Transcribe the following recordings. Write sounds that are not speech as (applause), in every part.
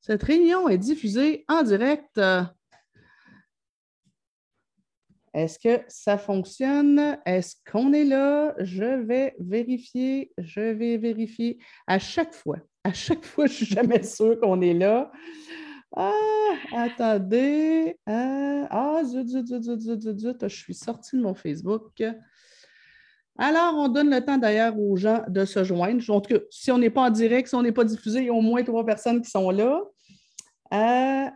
Cette réunion est diffusée en direct. Est-ce que ça fonctionne? Est-ce qu'on est là? Je vais vérifier. Je vais vérifier à chaque fois. À chaque fois, je ne suis jamais sûre qu'on est là. Ah, attendez. Ah, ah, zut, zut, zut, zut, zut, zut, Je suis sortie de mon Facebook. Alors, on donne le temps d'ailleurs aux gens de se joindre. En tout cas, si on n'est pas en direct, si on n'est pas diffusé, il y a au moins trois personnes qui sont là. Euh,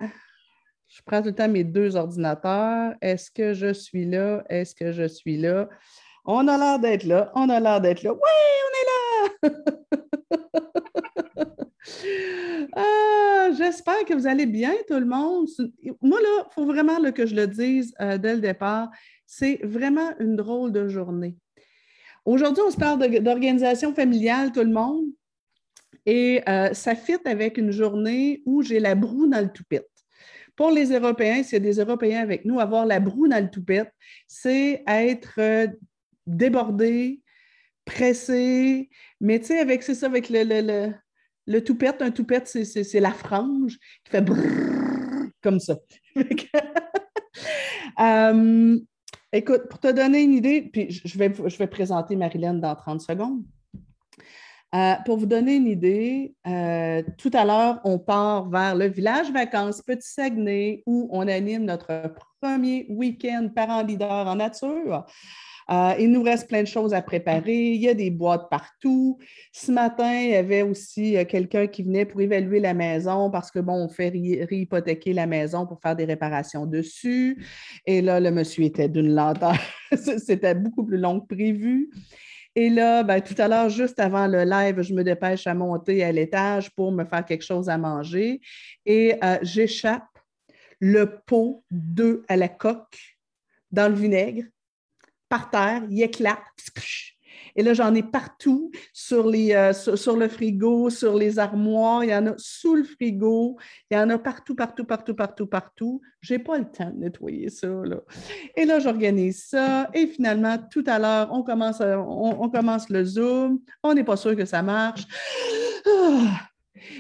je prends tout le temps mes deux ordinateurs. Est-ce que je suis là? Est-ce que je suis là? On a l'air d'être là. On a l'air d'être là. Oui, on est là! ah, (laughs) J'espère que vous allez bien, tout le monde. Moi, là, il faut vraiment que je le dise euh, dès le départ. C'est vraiment une drôle de journée. Aujourd'hui, on se parle d'organisation familiale, tout le monde. Et euh, ça fit avec une journée où j'ai la broue dans le toupette. Pour les Européens, s'il y a des Européens avec nous, avoir la broue dans le toupette, c'est être euh, débordé, pressé, mais tu sais, avec, c'est ça, avec le, le, le, toupette, un toupette, c'est, la frange qui fait brrr, comme ça. (laughs) (laughs) Écoute, pour te donner une idée, puis je vais, je vais présenter Marilyn dans 30 secondes. Euh, pour vous donner une idée, euh, tout à l'heure, on part vers le village vacances Petit Saguenay où on anime notre premier week-end parent-leader en nature. Euh, il nous reste plein de choses à préparer. Il y a des boîtes partout. Ce matin, il y avait aussi euh, quelqu'un qui venait pour évaluer la maison parce que, bon, on fait réhypothéquer la maison pour faire des réparations dessus. Et là, le monsieur était d'une lenteur. (laughs) C'était beaucoup plus long que prévu. Et là, ben, tout à l'heure, juste avant le live, je me dépêche à monter à l'étage pour me faire quelque chose à manger. Et euh, j'échappe le pot d'œuf à la coque dans le vinaigre par terre, il éclate. Et là, j'en ai partout sur, les, euh, sur, le frigo, sur les armoires, il y en a sous le frigo, il y en a partout, partout, partout, partout, partout. Je n'ai pas le temps de nettoyer ça. Là. Et là, j'organise ça. Et finalement, tout à l'heure, on commence, on, commence le Zoom. On n'est pas sûr que ça marche. Ah!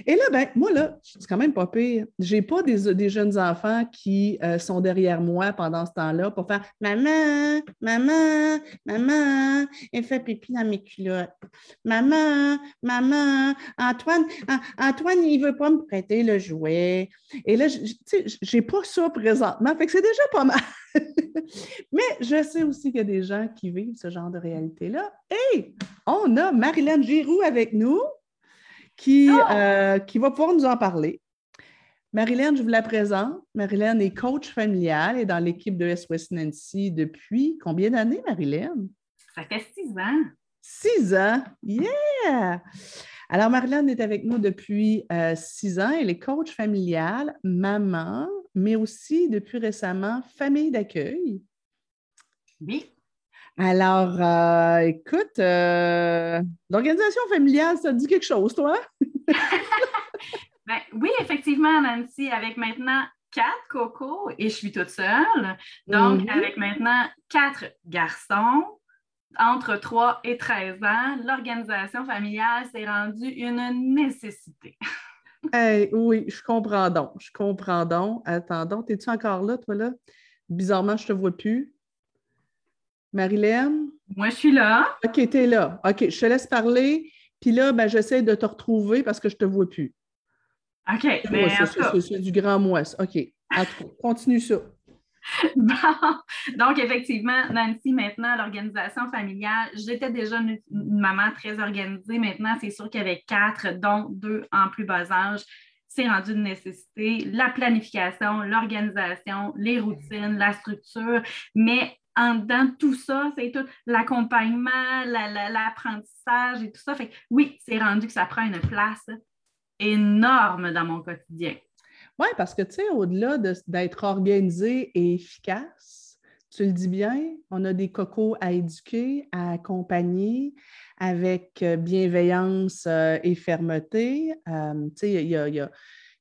Et là, ben, moi, là, c'est quand même pas pire. Je n'ai pas des, jeunes enfants qui euh, sont derrière moi pendant ce temps-là pour faire Maman, maman, maman, elle fait pipi dans mes culottes. Maman, maman, Antoine, Antoine, il veut pas me prêter le jouet. Et là, je n'ai pas ça présentement. Fait que c'est déjà pas mal. (laughs) Mais je sais aussi qu'il y a des gens qui vivent ce genre de réalité-là. Et on a Marilyn Giroux avec nous qui, euh, qui va pouvoir nous en parler. Marilyn, je vous la présente. Marilyn est coach familial et dans l'équipe de SOS Nancy depuis combien d'années, Marilyn? Ça fait six ans. Six ans? Yeah! Alors, Marilyn est avec nous depuis euh, six ans. Elle est coach familial, maman, mais aussi depuis récemment famille d'accueil. Oui. Alors, euh, écoute, euh, l'organisation familiale, ça te dit quelque chose, toi? (laughs) Ben, oui, effectivement, Nancy, avec maintenant quatre cocos et je suis toute seule. Donc, mm-hmm. avec maintenant quatre garçons entre 3 et 13 ans, l'organisation familiale s'est rendue une nécessité. (laughs) oui, je comprends donc. Je comprends donc. Attends donc, es-tu encore là, toi, là? Bizarrement, je ne te vois plus. Marilyn? Moi, je suis là. OK, tu es là. OK, je te laisse parler. Puis là, ben, j'essaie de te retrouver parce que je ne te vois plus. OK. C'est du grand moisse. OK. (laughs) continue ça. Bon. Donc, effectivement, Nancy, maintenant, l'organisation familiale, j'étais déjà une, maman très organisée. Maintenant, c'est sûr qu'avec quatre, dont deux en plus bas âge, c'est rendu une nécessité. La planification, l'organisation, les routines, la structure. Mais en dedans tout ça, c'est tout l'accompagnement, l'apprentissage et tout ça. Fait oui, c'est rendu que ça prend une place énorme dans mon quotidien. Oui, parce que tu sais, au-delà d'être organisé et efficace, tu le dis bien, on a des cocos à éduquer, à accompagner avec euh, bienveillance euh, et fermeté. Euh, tu sais, il y a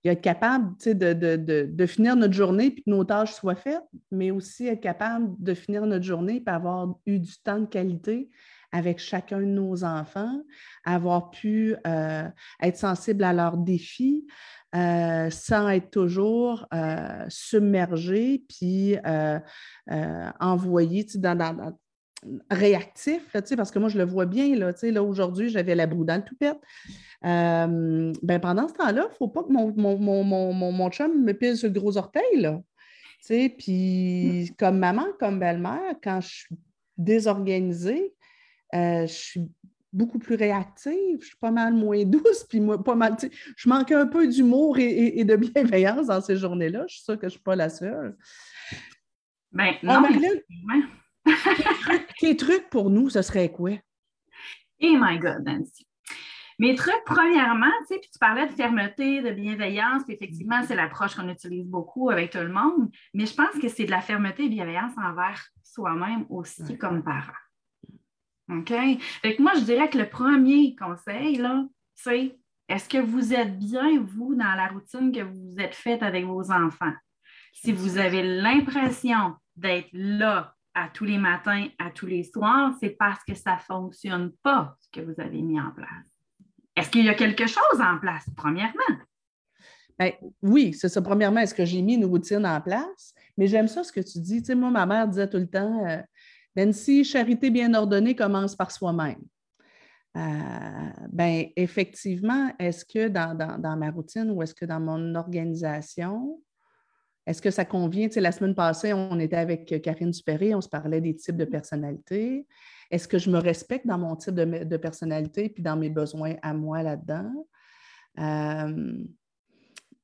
être capable de, finir notre journée puis que nos tâches soient faites, mais aussi être capable de finir notre journée et avoir eu du temps de qualité avec chacun de nos enfants, avoir pu euh, être sensible à leurs défis, euh, sans être toujours euh, submergé puis envoyé dans, dans, réactif, parce que moi, je le vois bien, là, là aujourd'hui, j'avais la boue dans le toupette. ben, pendant ce temps-là, il ne faut pas que mon, mon, mon, mon, chum me pile sur le gros orteil, là. Puis, mmh. comme maman, comme belle-mère, quand je suis désorganisée, je suis beaucoup plus réactive, je suis pas mal moins (laughs) douce, puis moi, pas mal, je manque un peu d'humour et, de bienveillance dans ces journées-là. Je suis sûre que je ne suis pas la seule. Ben, oh, non, (laughs) tes trucs pour nous, ce serait quoi? Oh my God, Nancy. Mes trucs, premièrement, tu sais, puis tu parlais de fermeté, de bienveillance, puis effectivement, c'est l'approche qu'on utilise beaucoup avec tout le monde, mais je pense que c'est de la fermeté et bienveillance envers soi-même aussi comme parent. OK? Fait moi, je dirais que le premier conseil, là, c'est est-ce que vous êtes bien, vous, dans la routine que vous êtes faite avec vos enfants? Si vous avez l'impression d'être là à tous les matins, à tous les soirs, c'est parce que ça ne fonctionne pas ce que vous avez mis en place. Est-ce qu'il y a quelque chose en place, premièrement? Ben, oui, c'est ça. Premièrement, est-ce que j'ai mis une routine en place? Mais j'aime ça ce que tu dis. Tu sais, moi, ma mère disait tout le temps, euh, Nancy, charité bien ordonnée commence par soi-même. Euh, ben, effectivement, est-ce que dans, dans, ma routine ou est-ce que dans mon organisation, est-ce que ça convient? Tu sais, la semaine passée, on était avec Karine Dupéré, on se parlait des types de personnalités. Est-ce que je me respecte dans mon type de, personnalité puis dans mes besoins à moi là-dedans? Euh,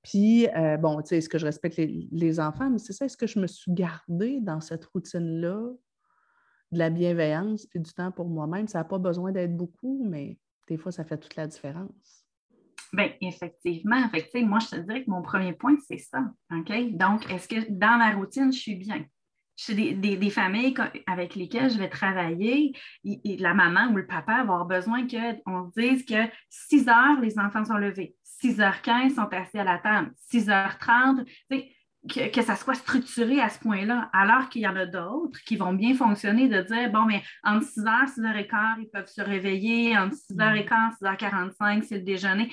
puis, euh, bon, tu sais, est-ce que je respecte les, enfants? Mais c'est ça, est-ce que je me suis gardée dans cette routine-là de la bienveillance puis du temps pour moi-même? Ça n'a pas besoin d'être beaucoup, mais des fois, ça fait toute la différence. Bien, effectivement. Fait moi, je te dirais que mon premier point, c'est ça. OK? Donc, est-ce que dans ma routine, je suis bien? Je des, des, des, familles avec lesquelles je vais travailler, la maman ou le papa va avoir besoin qu'on dise que 6 heures, les enfants sont levés. 6h15 sont assis à la table. 6h30, que, que, ça soit structuré à ce point-là, alors qu'il y en a d'autres qui vont bien fonctionner de dire, bon, mais entre 6h, 6h15, ils peuvent se réveiller, entre 6h15, 6h45, c'est le déjeuner.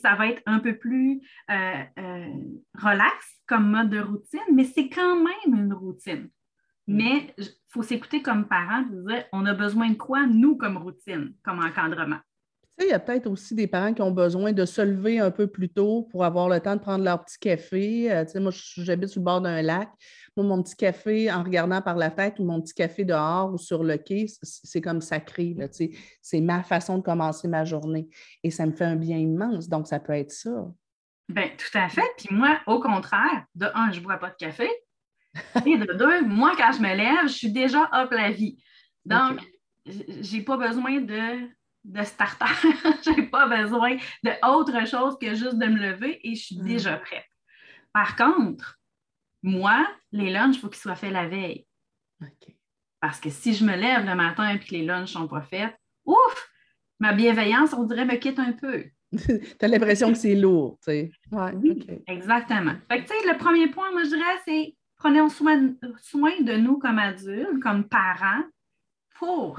ça va être un peu plus euh, euh, relax comme mode de routine, mais c'est quand même une routine. Mais il faut s'écouter comme parent, dire, on a besoin de quoi, nous, comme routine, comme encadrement? Il y a peut-être aussi des parents qui ont besoin de se lever un peu plus tôt pour avoir le temps de prendre leur petit café. Euh, moi, j'habite sur le bord d'un lac. Moi, mon petit café en regardant par la fête ou mon petit café dehors ou sur le quai, c'est comme sacré. C'est ma façon de commencer ma journée. Et ça me fait un bien immense. Donc, ça peut être ça. Bien, tout à fait. Puis moi, au contraire, de un, je ne bois pas de café. Et de deux, moi, quand je me lève, je suis déjà hop la vie. Donc, je n'ai pas besoin de de starter. (laughs) je n'ai pas besoin d'autre chose que juste de me lever et je suis mm. déjà prête. Par contre, moi, les lunchs, il faut qu'ils soient faits la veille. Parce que si je me lève le matin et que les lunchs ne sont pas faits, ouf, ma bienveillance, on dirait, me quitte un peu. (laughs) tu as l'impression que c'est lourd, tu sais. oui, exactement. Fait que, tu sais, le premier point, moi, je dirais, c'est prenons soin, soin de nous comme adultes, comme parents, pour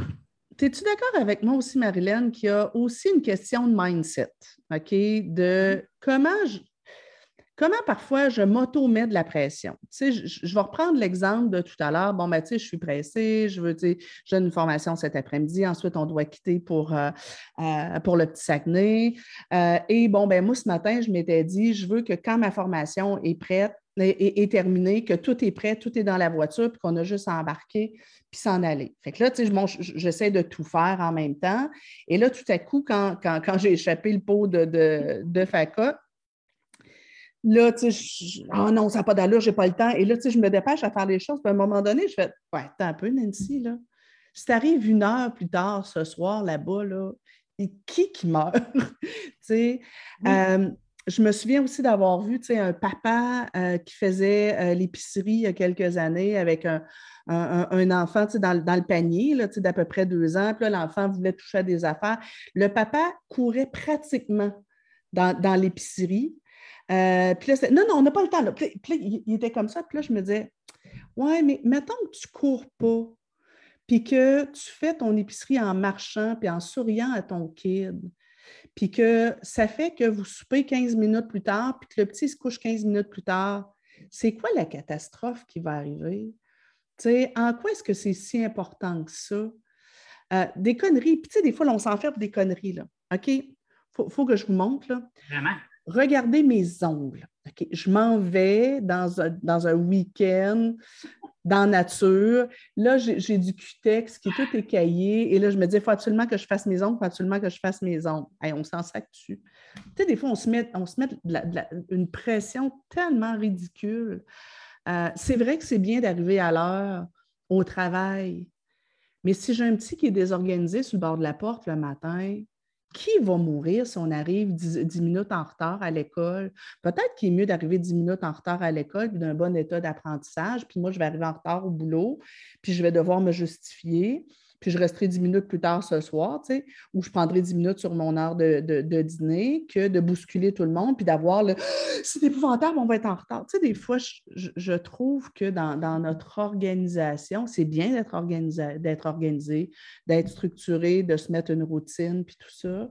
es-tu d'accord avec moi aussi, Marilyn, qu'il y a aussi une question de mindset, OK? De comment je, comment parfois je m'auto-mets de la pression? Tu je, vais reprendre l'exemple de tout à l'heure. Bon, ben, tu sais, je suis pressée, je veux, sais, j'ai une formation cet après-midi, ensuite on doit quitter pour, euh, euh, le petit Saguenay. Euh, et bon, ben, moi, ce matin, je m'étais dit, je veux que quand ma formation est prête, est, terminée, que tout est prêt, tout est dans la voiture, puis qu'on a juste à embarquer, puis s'en aller. Fait que là, tu sais, j'essaie de tout faire en même temps. Et là, tout à coup, quand, j'ai échappé le pot de, de, là, tu sais, oh non, ça n'a pas d'allure, j'ai pas le temps. Et là, tu sais, je me dépêche à faire les choses. Puis à un moment donné, je fais, ouais, attends un peu, Nancy, là. Si tu arrives une heure plus tard ce soir là-bas, là, et qui qui meurt? (laughs) tu sais, euh, je me souviens aussi d'avoir vu un papa euh, qui faisait euh, l'épicerie il y a quelques années avec un, enfant dans, dans, le panier d'à peu près deux ans. Puis l'enfant voulait toucher à des affaires. Le papa courait pratiquement dans, l'épicerie. Euh, là, non, non, on n'a pas le temps. Là, il, était comme ça. Puis là, je me disais, ouais, mais mettons que tu cours pas. puis que tu fais ton épicerie en marchant, puis en souriant à ton kid, puis que ça fait que vous soupez 15 minutes plus tard, puis que le petit se couche 15 minutes plus tard, c'est quoi la catastrophe qui va arriver? sais, en quoi est-ce que c'est si important que ça? Euh, des conneries, puis tu sais, des fois, on s'enferme des conneries, là. OK? Il faut, que je vous montre, là. Vraiment? Regardez mes ongles. Je m'en vais dans un, dans un week-end dans nature. Là, j'ai du cutex qui est tout écaillé. Et là, je me dis, il faut absolument que je fasse mes ongles, il faut absolument que je fasse mes ongles. on s'en sac dessus. Tu sais, des fois, on se met, on se met une pression tellement ridicule. Euh, c'est vrai que c'est bien d'arriver à l'heure au travail, mais si j'ai un petit qui est désorganisé sur le bord de la porte le matin, qui va mourir si on arrive 10, minutes en retard à l'école? Peut-être qu'il est mieux d'arriver 10 minutes en retard à l'école, puis d'un bon état d'apprentissage, puis moi, je vais arriver en retard au boulot, puis je vais devoir me justifier puis je resterai dix minutes plus tard ce soir, tu sais, ou je prendrai dix minutes sur mon heure de, dîner que de bousculer tout le monde, puis d'avoir le (gasps) c'est épouvantable, on va être en retard. Tu sais, des fois, je, trouve que dans, notre organisation, c'est bien d'être organisé, d'être organisé, d'être structuré, de se mettre une routine, puis tout ça.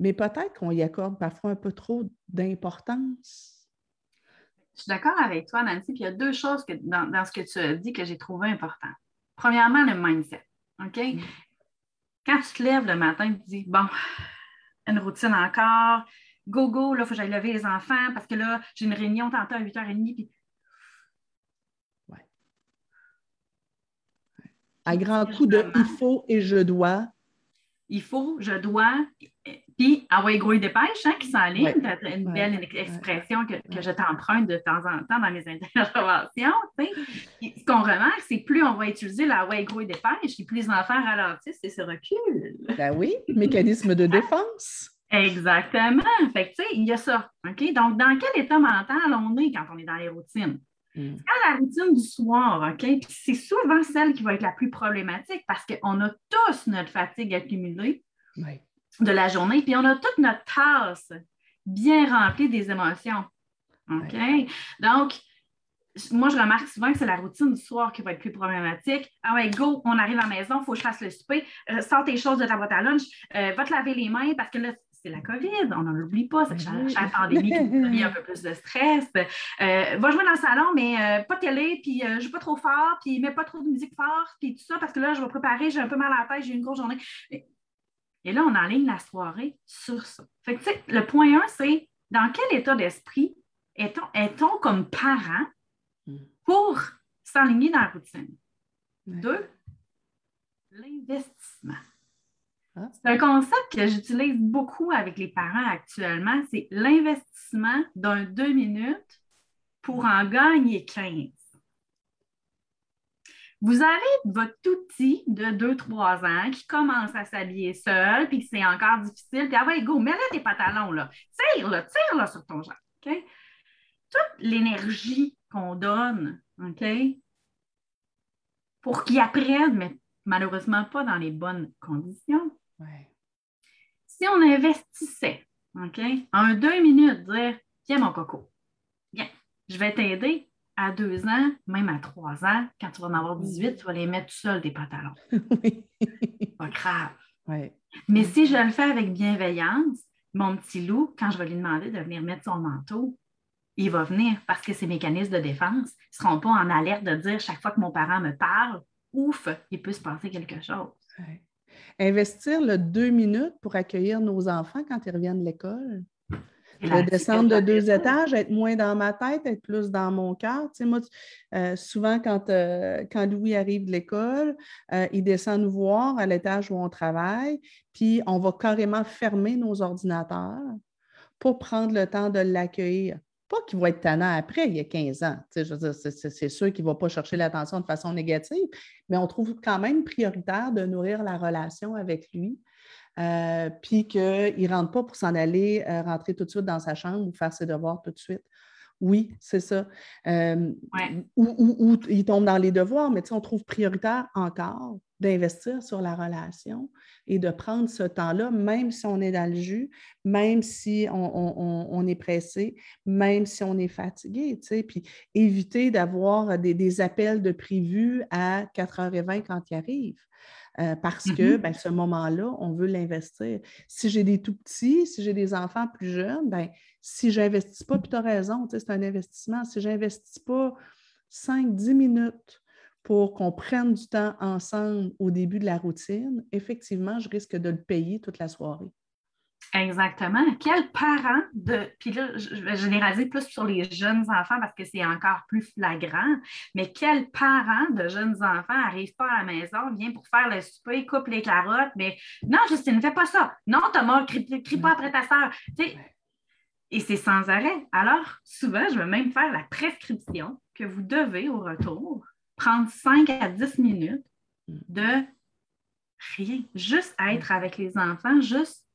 Mais peut-être qu'on y accorde parfois un peu trop d'importance. Je suis d'accord avec toi, Nancy. Puis il y a deux choses que, dans, dans, ce que tu as dit que j'ai trouvé important. Premièrement, le mindset. OK? Mm. Quand tu te lèves le matin, tu te dis, bon, une routine encore, go, go, là, il faut que j'aille lever les enfants parce que là, j'ai une réunion tantôt à 8h30. Puis... Ouais. À grand coup de il faut et je dois. Il faut, je dois, puis, ah ouais, gros dépêche, hein, qui s'enligne, une belle expression que, je t'emprunte de temps en temps dans mes interventions. Ce qu'on remarque, c'est plus on va utiliser la ouais, gros dépêche, plus les enfants ralentissent et se reculent. Ben oui, mécanisme de (laughs) défense. Exactement. Fait que, tu sais, il y a ça. OK? Donc, dans quel état mental on est quand on est dans les routines? Hmm. Quand la routine du soir, OK? c'est souvent celle qui va être la plus problématique parce qu'on a tous notre fatigue accumulée. Oui de la journée, puis on a toute notre tasse bien remplie des émotions. OK? Donc, moi, je remarque souvent que c'est la routine du soir qui va être plus problématique. Ah ouais, go, on arrive à la maison, il faut que je fasse le souper, euh, sors tes choses de ta boîte à lunch, euh, va te laver les mains parce que là, c'est la COVID, on n'en oublie pas, c'est la pandémie qui mis (laughs) un peu plus de stress. Euh, va jouer dans le salon, mais pas télé, puis je joue pas trop fort, puis mets pas trop de musique forte, puis tout ça, parce que là, je vais préparer, j'ai un peu mal à la tête, j'ai une grosse journée. Et là, on enligne la soirée sur ça. Fait que, le point 1, c'est dans quel état d'esprit est-on, comme parent hmm. pour s'aligner dans la routine? Deux, l'investissement. Ah. C'est un concept que j'utilise beaucoup avec les parents actuellement, c'est l'investissement d'un deux minutes pour en gagner 15. Vous avez votre outil de 2-3 ans qui commence à s'habiller seul, puis c'est encore difficile, puis ah ouais, go, mets-le tes pantalons, là. Tire, le tire, là, sur ton genre. OK? Toute l'énergie qu'on donne, OK? Pour qu'ils apprennent, mais malheureusement pas dans les bonnes conditions. Si on investissait, OK, en deux minutes, dire Viens, mon coco, viens, je vais t'aider à deux ans, même à trois ans, quand tu vas en avoir 18, tu vas les mettre tout seul, des pantalons. (laughs) oui. Pas grave. Mais si je le fais avec bienveillance, mon petit loup, quand je vais lui demander de venir mettre son manteau, il va venir parce que ses mécanismes de défense ne seront pas en alerte de dire chaque fois que mon parent me parle, ouf, il peut se passer quelque chose. Investir le deux minutes pour accueillir nos enfants quand ils reviennent de l'école, de descendre de deux étages, être moins dans ma tête, être plus dans mon cœur. Tu sais, moi, euh, souvent, quand, euh, quand Louis arrive de l'école, euh, il descend nous voir à l'étage où on travaille, puis on va carrément fermer nos ordinateurs pour prendre le temps de l'accueillir. Pas qu'il va être tannant après, il y a 15 ans. Tu sais, c'est sûr qu'il ne va pas chercher l'attention de façon négative, mais on trouve quand même prioritaire de nourrir la relation avec lui. Euh, puis qu'il ne rentre pas pour s'en aller, euh, rentrer tout de suite dans sa chambre ou faire ses devoirs tout de suite. Oui, c'est ça. Euh, ou, il tombe dans les devoirs, mais on trouve prioritaire encore d'investir sur la relation et de prendre ce temps-là, même si on est dans le jus, même si on, est pressé, même si on est fatigué, puis éviter d'avoir des, appels de prévu à 4h20 quand il arrive. Euh, parce que mm-hmm. ben, ce moment-là, on veut l'investir. Si j'ai des tout petits, si j'ai des enfants plus jeunes, ben, si je n'investis pas, puis tu as raison, c'est un investissement. Si je n'investis pas 5-10 minutes pour qu'on prenne du temps ensemble au début de la routine, effectivement, je risque de le payer toute la soirée. Exactement. Quel parent de. Puis là, je vais généraliser plus sur les jeunes enfants parce que c'est encore plus flagrant, mais quel parent de jeunes enfants n'arrive pas à la maison, vient pour faire le souper, coupe les carottes, mais non, Justine, ne fais pas ça. Non, Thomas, crie, crie pas après ta soeur. Et c'est sans arrêt. Alors, souvent, je vais même faire la prescription que vous devez au retour prendre 5 à 10 minutes de rien, juste être avec les enfants, juste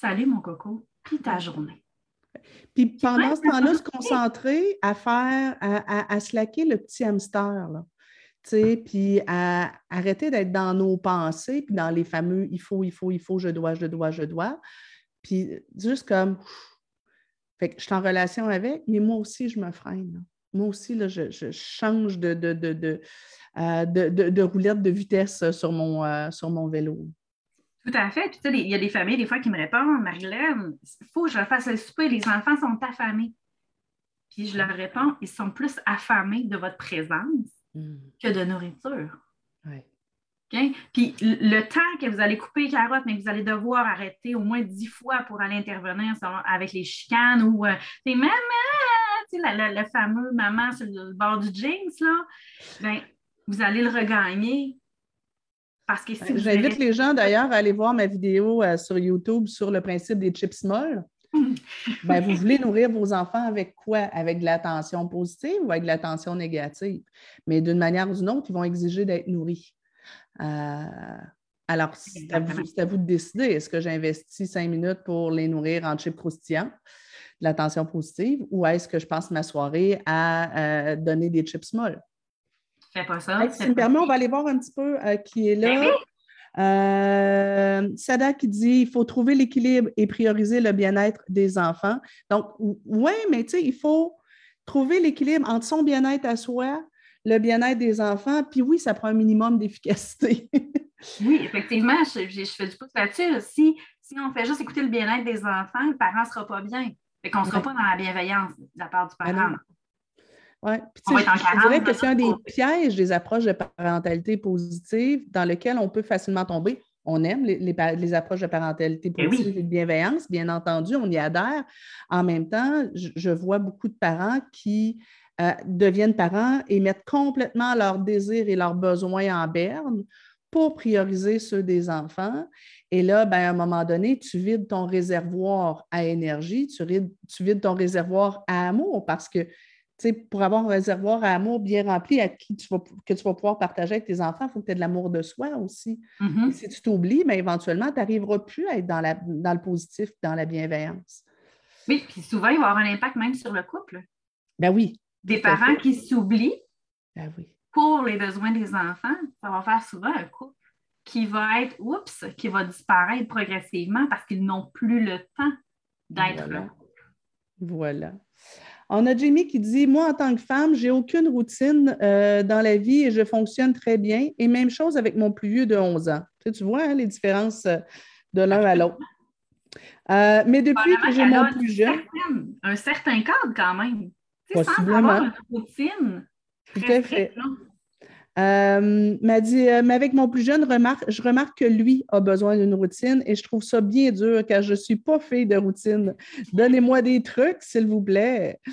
salut mon coco, puis ta journée. Puis pendant ce temps-là, se concentrer à faire, à, à, slacker le petit hamster, là. Puis à arrêter d'être dans nos pensées, puis dans les fameux il faut, il faut, il faut, je dois, je dois, je dois. Puis juste comme, fait que je suis en relation avec, mais moi aussi, je me freine. Moi aussi, là, je, change de, de, de, euh, de, roulette de vitesse sur mon, euh, sur mon vélo. Tout à fait. Puis, tu sais, il y a des familles, des fois, qui me répondent Marilyn, il faut que je fasse le souper, les enfants sont affamés. Puis, je leur réponds ils sont plus affamés de votre présence hmm. que de nourriture. Oui. Puis le temps que vous allez couper les carottes, mais que vous allez devoir arrêter au moins dix fois pour aller intervenir avec les chicanes ou euh, maman, tu sais, le, fameux maman sur le bord du jeans, là, ben, vous allez le regagner. Parce que si J'invite les gens d'ailleurs à aller voir ma vidéo euh, sur YouTube sur le principe des chips molles. (laughs) ben, vous voulez nourrir vos enfants avec quoi? Avec de l'attention positive ou avec de l'attention négative? Mais d'une manière ou d'une autre, ils vont exiger d'être nourris. Euh, alors, c'est à, vous, de décider. Est-ce que j'investis cinq minutes pour les nourrir en chips croustillants? de l'attention positive ou est-ce que je passe ma soirée à euh, donner des chips molles? Fais pas ça. si me permet, on va aller voir un petit peu euh, qui est là. Euh, Sada qui dit il faut trouver l'équilibre et prioriser le bien-être des enfants. Donc, oui, mais tu sais, il faut trouver l'équilibre entre son bien-être à soi, le bien-être des enfants, puis oui, ça prend un minimum d'efficacité. (laughs) oui, effectivement, je, fais du pouce là-dessus. Si, si on fait juste écouter le bien-être des enfants, le parent ne sera pas bien. Fait qu'on ne sera pas dans la bienveillance de la part du parent. Oui, je, je dirais que c'est un des pièges des approches de parentalité positive dans lequel on peut facilement tomber. On aime les, approches de parentalité eh positive et de bienveillance, bien entendu, on y adhère. En même temps, je, vois beaucoup de parents qui euh, deviennent parents et mettent complètement leurs désirs et leurs besoins en berne pour prioriser ceux des enfants. Et là, ben, à un moment donné, tu vides ton réservoir à énergie, tu, vides, ton réservoir à amour parce que pour avoir un réservoir à amour bien rempli à qui tu vas, que tu vas pouvoir partager avec tes enfants, il faut que tu aies de l'amour de soi aussi. Mm-hmm. Si tu t'oublies, mais ben, éventuellement, tu n'arriveras plus à être dans, la, dans le positif, dans la bienveillance. Oui, puis souvent, il va avoir un impact même sur le couple. Ben oui. Des parents qui s'oublient. Ben oui pour les besoins des enfants, ça va faire souvent un couple qui va être, oups, qui va disparaître progressivement parce qu'ils n'ont plus le temps d'être là. Voilà. On a Jamie qui dit Moi, en tant que femme, j'ai aucune routine euh, dans la vie et je fonctionne très bien. Et même chose avec mon plus vieux de 11 ans. Tu, vois hein, les différences euh, de l'un à l'autre. Euh, mais depuis que j'ai mon plus jeune. un certain cadre quand même. Possiblement. Sans avoir une routine. Tout à fait. Euh, m'a dit, euh, mais avec mon plus jeune, remarque, je remarque que lui a besoin d'une routine et je trouve ça bien dur car je ne suis pas fille de routine. Donnez-moi des trucs, s'il vous plaît. (laughs)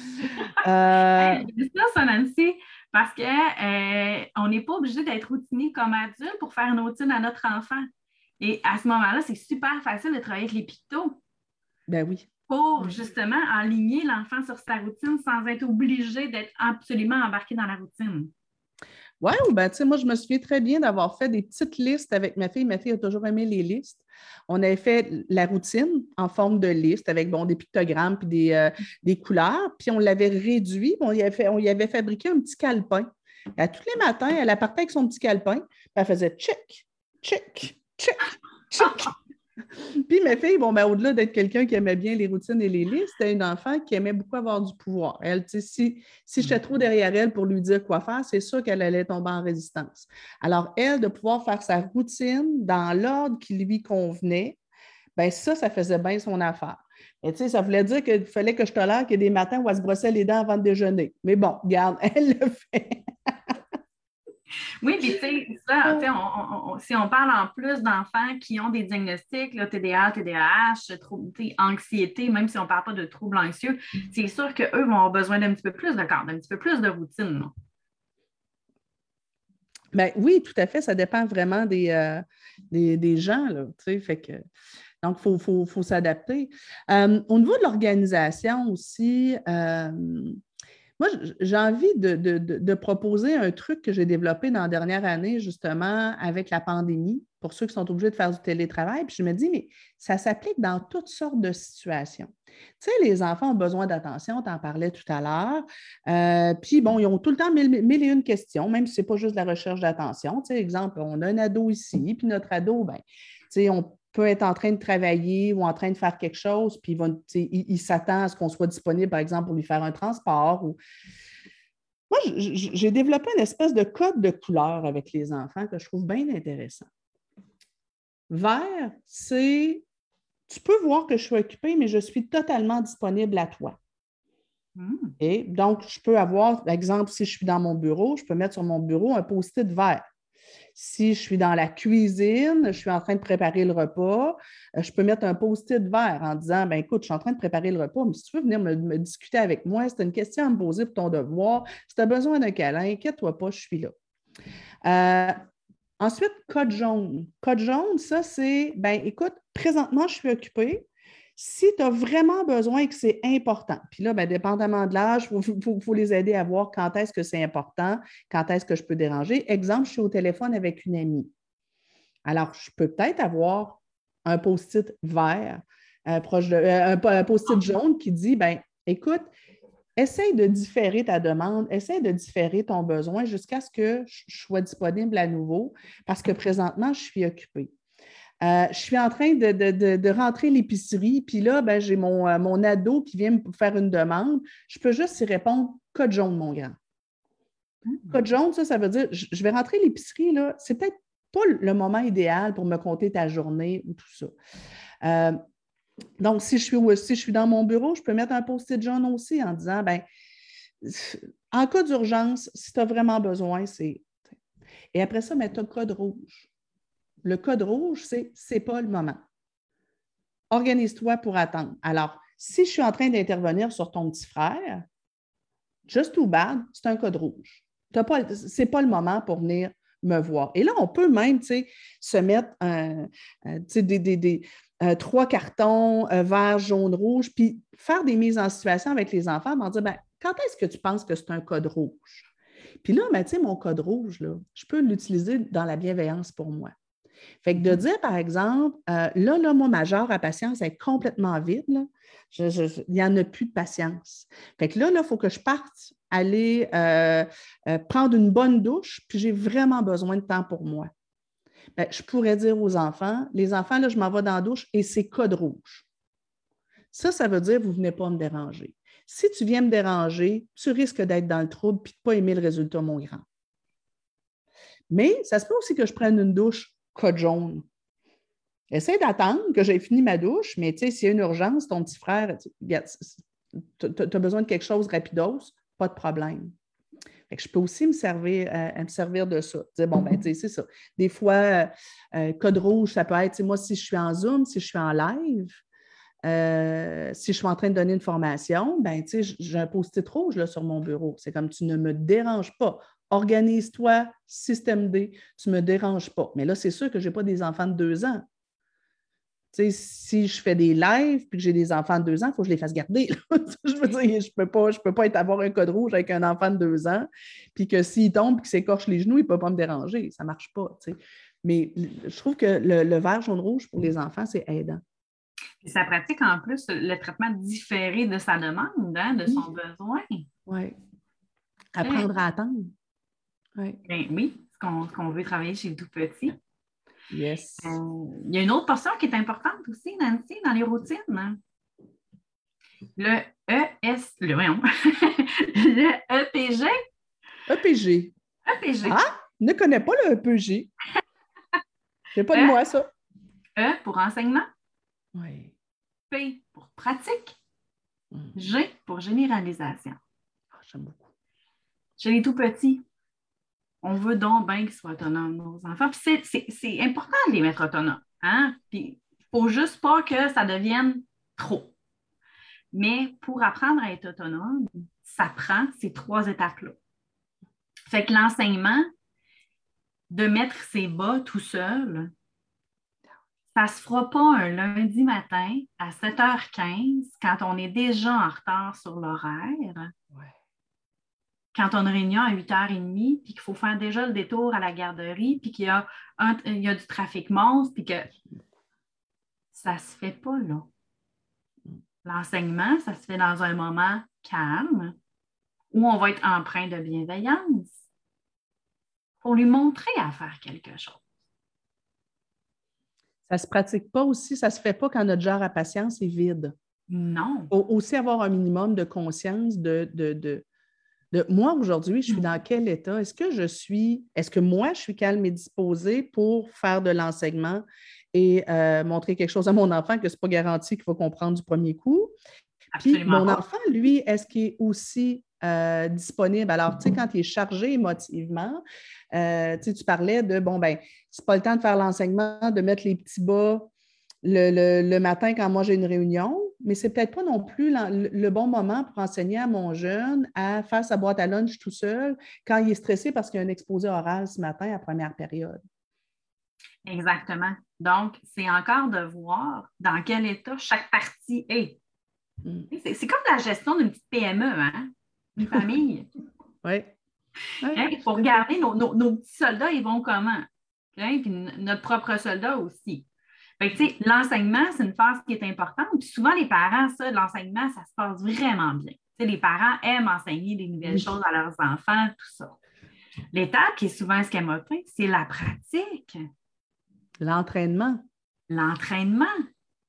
Euh... C'est ça, Nancy, parce qu'on euh, n'est pas obligé d'être routinier comme adulte pour faire une routine à notre enfant. Et à ce moment-là, c'est super facile de travailler avec les pictos. Ben oui. Pour justement aligner l'enfant sur sa routine sans être obligé d'être absolument embarqué dans la routine. Oui, ben, tu sais, moi, je me souviens très bien d'avoir fait des petites listes avec ma fille. Ma fille a toujours aimé les listes. On avait fait la routine en forme de liste avec bon, des pictogrammes puis des, euh, des couleurs. Puis on l'avait réduit. On y, avait on y avait fabriqué un petit calepin. à tous les matins, elle partait avec son petit calepin. elle faisait check, check, check, check. (laughs) Puis ma fille, bon, ben, au-delà d'être quelqu'un qui aimait bien les routines et les listes, c'était une enfant qui aimait beaucoup avoir du pouvoir. Elle, si, si j'étais trop derrière elle pour lui dire quoi faire, c'est sûr qu'elle allait tomber en résistance. Alors, elle, de pouvoir faire sa routine dans l'ordre qui lui convenait, ben ça, ça faisait bien son affaire. Et tu sais, ça voulait dire qu'il fallait que je tolère qu'il y ait des matins où elle se brossait les dents avant de déjeuner. Mais bon, regarde, (laughs) elle le fait. Oui, puis tu sais, si on parle en plus d'enfants qui ont des diagnostics, là, TDA, TDAH, anxiété, même si on ne parle pas de troubles anxieux, c'est sûr qu'eux vont avoir besoin d'un petit peu plus de cadre, d'un petit peu plus de routine. Ben, oui, tout à fait. Ça dépend vraiment des, euh, des, gens. Donc, il faut, s'adapter. Euh, au niveau de l'organisation aussi, euh, moi, j'ai envie de, proposer un truc que j'ai développé dans la dernière année, justement, avec la pandémie, pour ceux qui sont obligés de faire du télétravail. Puis je me dis, mais ça s'applique dans toutes sortes de situations. Tu sais, les enfants ont besoin d'attention, tu en parlais tout à l'heure. Euh, puis, bon, ils ont tout le temps mille, et une questions, même si ce n'est pas juste la recherche d'attention. Tu sais, exemple, on a un ado ici, puis notre ado, ben, tu sais, on peut être en train de travailler ou en train de faire quelque chose, puis il, s'attend à ce qu'on soit disponible, par exemple, pour lui faire un transport. Ou... Moi, j'ai développé une espèce de code de couleur avec les enfants que je trouve bien intéressant. Vert, c'est tu peux voir que je suis occupée, mais je suis totalement disponible à toi. Et hmm. donc, je peux avoir, par exemple, si je suis dans mon bureau, je peux mettre sur mon bureau un post-it vert. Si je suis dans la cuisine, je suis en train de préparer le repas, euh, je peux mettre un post-it vert en disant ben écoute, je suis en train de préparer le repas, mais si tu veux venir me, discuter avec moi, c'est une question à me poser pour ton devoir. Si tu as besoin d'un câlin, inquiète-toi pas, je suis là. Euh, ensuite, code jaune. Code jaune, ça, c'est ben écoute, présentement, je suis occupée. Si tu as vraiment besoin et que c'est important, puis là, bien, dépendamment de l'âge, il faut, les aider à voir quand est-ce que c'est important, quand est-ce que je peux déranger. Exemple, je suis au téléphone avec une amie. Alors, je peux peut-être avoir un post-it vert, euh, euh, un, post-it jaune qui dit, ben, écoute, essaye de différer ta demande, essaye de différer ton besoin jusqu'à ce que je sois disponible à nouveau parce que présentement, je suis occupée. Euh, je suis en train de, rentrer l'épicerie, puis là, ben, j'ai mon, euh, mon, ado qui vient me faire une demande. Je peux juste y répondre code jaune, mon grand. Hmm. Code jaune, ça, ça veut dire je, vais rentrer l'épicerie, là. C'est peut-être pas le moment idéal pour me compter ta journée ou tout ça. Euh, donc, si je, suis, si je suis dans mon bureau, je peux mettre un post-it jaune aussi en disant ben, en cas d'urgence, si tu as vraiment besoin, c'est. Et après ça, mettre un code rouge. Le code rouge, c'est c'est pas le moment. Organise-toi pour attendre. Alors, si je suis en train d'intervenir sur ton petit frère, just too bad, c'est un code rouge. Ce n'est pas le moment pour venir me voir. Et là, on peut même se mettre des, trois cartons euh, vert, jaune, rouge, puis faire des mises en situation avec les enfants, en dire ben, quand est-ce que tu penses que c'est un code rouge? Puis là, ben, mon code rouge, là, je peux l'utiliser dans la bienveillance pour moi. Fait que de dire, par exemple, euh, là, là, moi, ma genre à patience est complètement vide, il n'y en a plus de patience. Fait que là, il faut que je parte aller euh, euh, prendre une bonne douche, puis j'ai vraiment besoin de temps pour moi. Ben, je pourrais dire aux enfants, les enfants, là, je m'en vais dans la douche et c'est code rouge. Ça, ça veut dire, vous ne venez pas me déranger. Si tu viens me déranger, tu risques d'être dans le trouble et de ne pas aimer le résultat, mon grand. Mais ça se peut aussi que je prenne une douche code jaune. Essaye d'attendre que j'ai fini ma douche, mais tu sais, s'il y a une urgence, ton petit frère, tu as besoin de quelque chose rapidos, pas de problème. je peux aussi me servir, euh, de ça. Bon, ben, c'est ça. Des fois, euh, euh, code rouge, ça peut être, moi, si je suis en Zoom, si je suis en live, si je suis en train de donner une formation, ben, j'ai un post-it rouge là, sur mon bureau. C'est comme tu ne me déranges pas organise-toi, système D, tu ne me déranges pas. Mais là, c'est sûr que je n'ai pas des enfants de deux ans. si je fais des lives et que j'ai des enfants de deux ans, il faut que je les fasse garder. (laughs) je veux dire, je ne peux pas, je peux pas être, avoir un code rouge avec un enfant de deux ans, puis que s'il tombe et qu'il s'écorche les genoux, il ne peut pas me déranger. Ça ne marche pas. Mais je trouve que le, vert jaune-rouge pour les enfants, c'est aidant. Et ça pratique en plus le traitement différé de sa demande, hein, de son besoin. Oui. Apprendre à attendre. Ben oui, ce qu'on veut travailler chez le tout petit. Yes. Euh, il y a une autre portion qui est importante aussi, Nancy, dans les routines. Le ES, le, (laughs) le EPG. EPG. EPG. Ah, ne connais pas le EPG. C'est pas de E. moi, ça. E pour enseignement. Oui. P pour pratique. Mm. G pour généralisation. Ah, J'aime beaucoup. Chez les tout petits, on veut donc bien qu'ils soient autonomes, nos enfants. C'est- important de les mettre autonomes. Hein? Puis il ne faut juste pas que ça devienne trop. Mais pour apprendre à être autonome, ça prend ces trois étapes-là. Fait que l'enseignement, de mettre ses bas tout seul, ça ne se fera pas un lundi matin à 7h15 quand on est déjà en retard sur l'horaire. Quand on a une réunion à 8h30, puis qu'il faut faire déjà le détour à la garderie, puis qu'il y a, un- il y a du trafic monstre, puis que ça ne se fait pas là. L'enseignement, ça se fait dans un moment calme où on va être empreint de bienveillance pour lui montrer à faire quelque chose. Ça se pratique pas aussi, ça se fait pas quand notre genre à patience est vide. Non. faut aussi avoir un minimum de conscience de, de, de- de- moi aujourd'hui, je suis Mm. dans quel état? Est-ce que je suis, est-ce que moi, je suis calme et disposée pour faire de l'enseignement et euh, montrer quelque chose à mon enfant que ce n'est pas garanti qu'il va comprendre du premier coup? Puis mon enfant, lui, est-ce qu'il est aussi euh, disponible? Alors, tu sais, quand il est chargé émotivement, euh, tu parlais de, bon, ben, c'est pas le temps de faire l'enseignement, de mettre les petits bas le, le- le matin quand moi j'ai une réunion, mais c'est peut-être pas non plus le, bon moment pour enseigner à mon jeune à faire sa boîte à lunch tout seul quand il est stressé parce qu'il y a un exposé oral ce matin à première période. Exactement. Donc, c'est encore de voir dans quel état chaque partie est. Mm. C'est comme la gestion d'une petite PME, hein? Une famille. Oui. Il faut regarder nos, nos- nos petits soldats, ils vont comment? OK? Puis notre propre soldat aussi. Fait que, tu sais, l'enseignement, c'est une phase qui est importante. Puis souvent, les parents, ça, l'enseignement, ça se passe vraiment bien. Tu sais, les parents aiment enseigner des nouvelles choses à leurs enfants, tout ça. L'étape qui est souvent escamotée, c'est la pratique, L'entraînement. l'entraînement.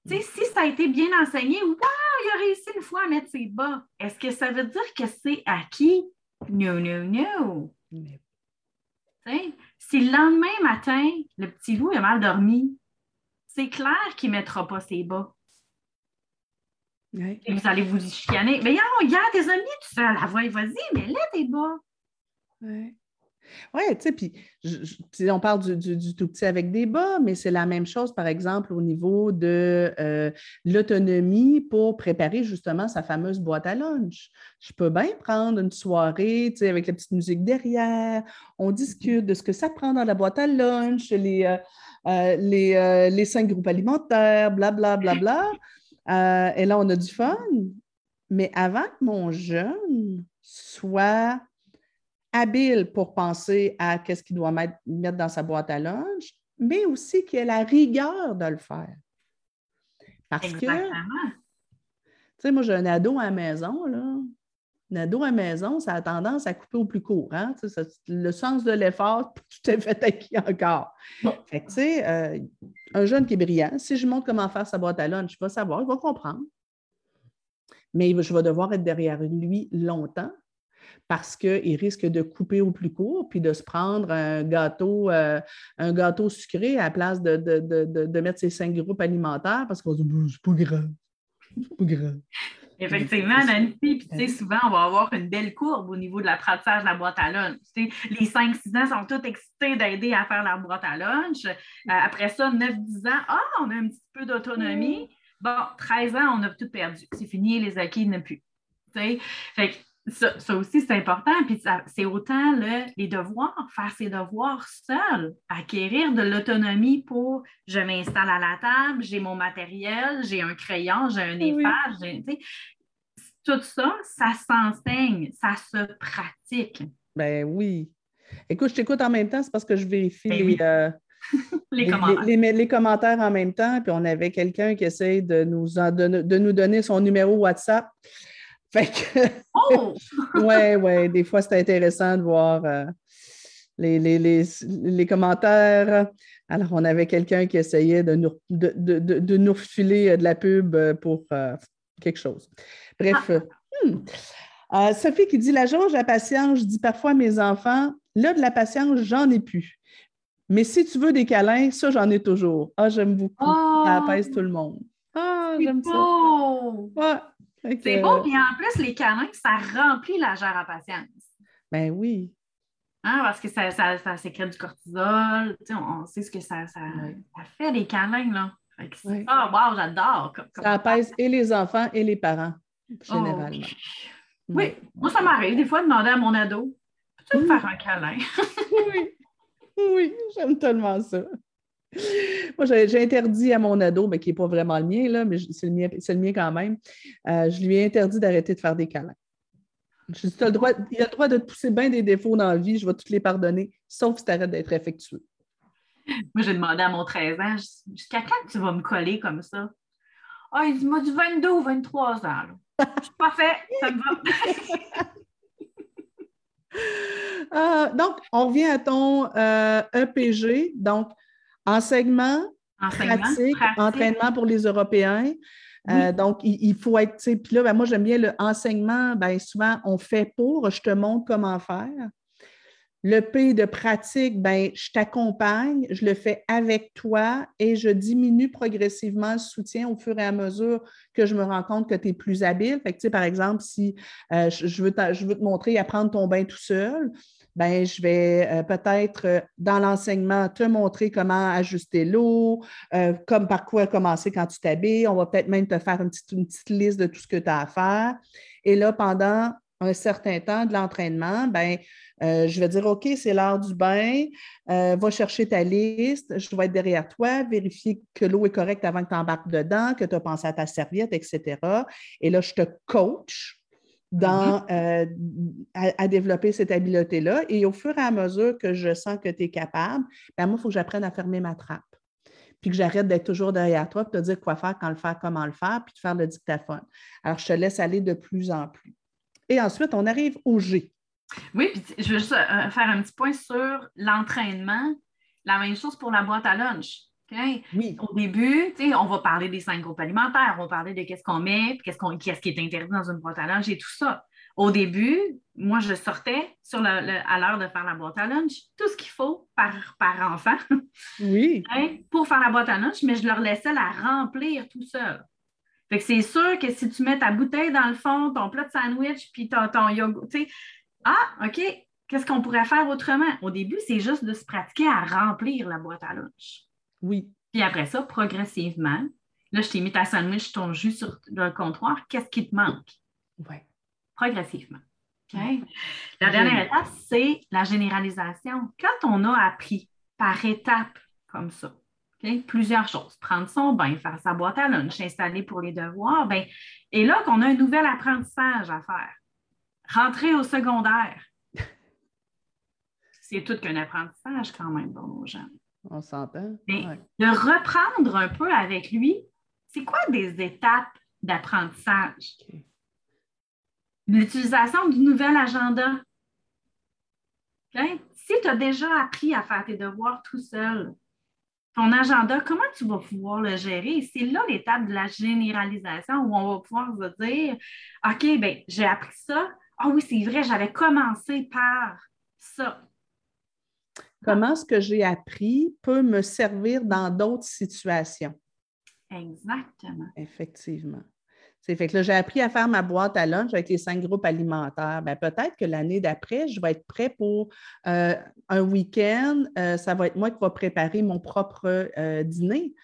Tu sais, si ça a été bien enseigné, wow, il a réussi une fois à mettre ses bas. Est-ce que ça veut dire que c'est acquis? No, no, no. Si le lendemain matin, le petit loup a mal dormi, c'est clair qu'il ne mettra pas ses bas. Et vous allez vous chicaner. Mais non, hier, tes amis, tu seul. Ah, ouais, vas-y, mais là, tes bas. Oui, ouais, tu sais, puis on parle du, du- du tout petit avec des bas, mais c'est la même chose, par exemple, au niveau de euh, l'autonomie pour préparer justement sa fameuse boîte à lunch. Je peux bien prendre une soirée, tu sais, avec la petite musique derrière, on discute de ce que ça prend dans la boîte à lunch, les, euh, euh, les, euh, les cinq groupes alimentaires, blablabla. Bla, bla, bla. Euh, et là, on a du fun. Mais avant que mon jeune soit habile pour penser à qu'est-ce qu'il doit mettre, mettre dans sa boîte à lunch, mais aussi qu'il ait la rigueur de le faire. Parce que, tu sais, moi, j'ai un ado à la maison, là. Un ado à maison, ça a tendance à couper au plus court. Hein? Ça- le sens de l'effort, (laughs) tout à fait acquis encore. Bon. Fait que, tu sais, euh, un jeune qui est brillant, si je montre comment faire sa boîte à lunch, il va savoir, il va comprendre. Mais je vais devoir être derrière lui longtemps parce qu'il risque de couper au plus court puis de se prendre un gâteau, euh, un gâteau sucré à la place de, de, de- de- de mettre ses cinq groupes alimentaires parce qu'on se dit Bah, c'est pas grave. C'est pas grave. Effectivement, Nancy, puis tu sais, souvent, on va avoir une belle courbe au niveau de l'apprentissage de la boîte à lunch. Les 5-6 ans sont tous excités d'aider à faire la boîte à lunch. Euh, après ça, 9-10 ans, ah, on a un petit peu d'autonomie. Bon, 13 ans, on a tout perdu. C'est fini, les acquis, il n'y en a plus. Fait ça, ça aussi, c'est important. Puis c'est autant le- les devoirs, faire ses devoirs seul, acquérir de l'autonomie pour je m'installe à la table, j'ai mon matériel, j'ai un crayon, j'ai un Oui. tu sais, tout ça, ça s'enseigne, ça se pratique. Ben oui. Écoute, je t'écoute en même temps, c'est parce que je vérifie Ben les, oui. euh, (laughs) Les les- commentaires. les- les- les commentaires en même temps. Puis on avait quelqu'un qui essaye de nous, en donner- de nous donner son numéro WhatsApp. Fait que, Oh! (laughs) ouais, ouais, des fois, c'est intéressant de voir. euh, les, les, commentaires. Alors, on avait quelqu'un qui essayait de nous, de, de, de, nous refiler de la pub pour quelque chose. Bref. Ah. Hmm. Sophie qui dit La jauge la patience, je dis parfois à mes enfants, là, de la patience, j'en ai plus. Mais si tu veux des câlins, ça, j'en ai toujours. Ah, j'aime beaucoup. Ça oh! apaise tout le monde. Ah, j'aime ça. Ouais. C'est beau. Puis en plus, les câlins, ça remplit la jarre à patience. Ben oui. Hein, parce que ça, ça, ça sécrète du cortisol. Sais, on, sait ce que ça, ça, fait, les câlins, là. Ah, wow, j'adore. Ça apaise et les enfants et les parents, généralement. Oui, moi, ça m'arrive des fois de demander à mon ado Peux-tu me faire un câlin? (laughs) oui. Oui, j'aime tellement ça. (laughs) Moi, j'ai interdit à mon ado, mais qui n'est pas vraiment le mien, là, mais c'est le mien, le mien quand même. Euh, je lui ai interdit d'arrêter de faire des câlins. Je as le droit, il a le droit de te pousser bien des défauts dans la vie, je vais toutes les pardonner, sauf si tu arrêtes d'être affectueux. Moi, j'ai demandé à mon 13 ans, jusqu'à quand tu vas me coller comme ça? Ah, il dit, moi, du 22 ou 23 ans. Je suis pas fait, ça me va. (laughs) Euh, donc, on revient à ton EPG, euh, e donc enseignement, pratique, entraînement pour les Européens. Euh, donc, il, faut être, puis là, ben, moi, j'aime bien le enseignement, ben, souvent, on fait pour, je te montre comment faire. Le P de pratique, ben, je t'accompagne, je le fais avec toi et je diminue progressivement le soutien au fur et à mesure que je me rends compte que tu es plus habile. Fait que, par exemple, si euh, je, veux je veux te montrer à prendre ton bain tout seul, ben, je vais euh, peut-être euh, dans l'enseignement te montrer comment ajuster l'eau, comme par quoi commencer quand tu t'habilles. On va peut-être même te faire une petite, une petite liste de tout ce que tu as à faire. Et là, pendant un certain temps de l'entraînement, ben, euh, je vais dire, OK, c'est l'heure du bain, euh, va chercher ta liste, je vais être derrière toi, vérifier que l'eau est correcte avant que tu embarques dedans, que tu as pensé à ta serviette, etc. Et là, je te coach dans, mm-hmm. euh, à, développer cette habileté-là. Et au fur et à mesure que je sens que tu es capable, ben moi, il faut que j'apprenne à fermer ma trappe. Puis que j'arrête d'être toujours derrière toi, pour te dire quoi faire, quand le faire, comment le faire, puis de faire le dictaphone. Alors, je te laisse aller de plus en plus. Et ensuite, on arrive au G. Oui, puis je veux juste euh, faire un petit point sur l'entraînement. La même chose pour la boîte à lunch. Oui. Au début, on va parler des cinq groupes alimentaires, on va parler de qu'est-ce qu'on met, qu'est-ce, qu'on, qu'est-ce qui est interdit dans une boîte à lunch et tout ça. Au début, moi, je sortais sur le, à l'heure de faire la boîte à lunch tout ce qu'il faut par, par enfant. (laughs) Oui. pour faire la boîte à lunch, mais je leur laissais la remplir tout seul. Fait que c'est sûr que si tu mets ta bouteille dans le fond, ton plat de sandwich, puis ton, ton yoga, tu sais, ah, OK, qu'est-ce qu'on pourrait faire autrement? Au début, c'est juste de se pratiquer à remplir la boîte à lunch. Oui. Puis après ça, progressivement, là, je t'ai mis ta sandwich, ton jus sur le comptoir, qu'est-ce qui te manque? Oui. Progressivement. La dernière étape, c'est la généralisation. Quand on a appris par étapes comme ça, plusieurs choses, prendre son bain, faire sa boîte à lunch, s'installer pour les devoirs, ben, et là qu'on a un nouvel apprentissage à faire. Rentrer au secondaire. (laughs) C'est tout qu'un apprentissage quand même pour nos gens. On s'entend. De reprendre un peu avec lui, c'est quoi des étapes d'apprentissage? L'utilisation du nouvel agenda. Si tu as déjà appris à faire tes devoirs tout seul, ton agenda, comment tu vas pouvoir le gérer? C'est là l'étape de la généralisation où on va pouvoir se dire OK, ben j'ai appris ça, ah oui, c'est vrai, j'avais commencé par ça. Comment ce que j'ai appris peut me servir dans d'autres situations? Exactement. Effectivement. C'est fait que là, j'ai appris à faire ma boîte à lunch avec les cinq groupes alimentaires. Ben, peut-être que l'année d'après, je vais être prêt pour euh, un week-end. Euh, ça va être moi qui vais préparer mon propre euh, dîner,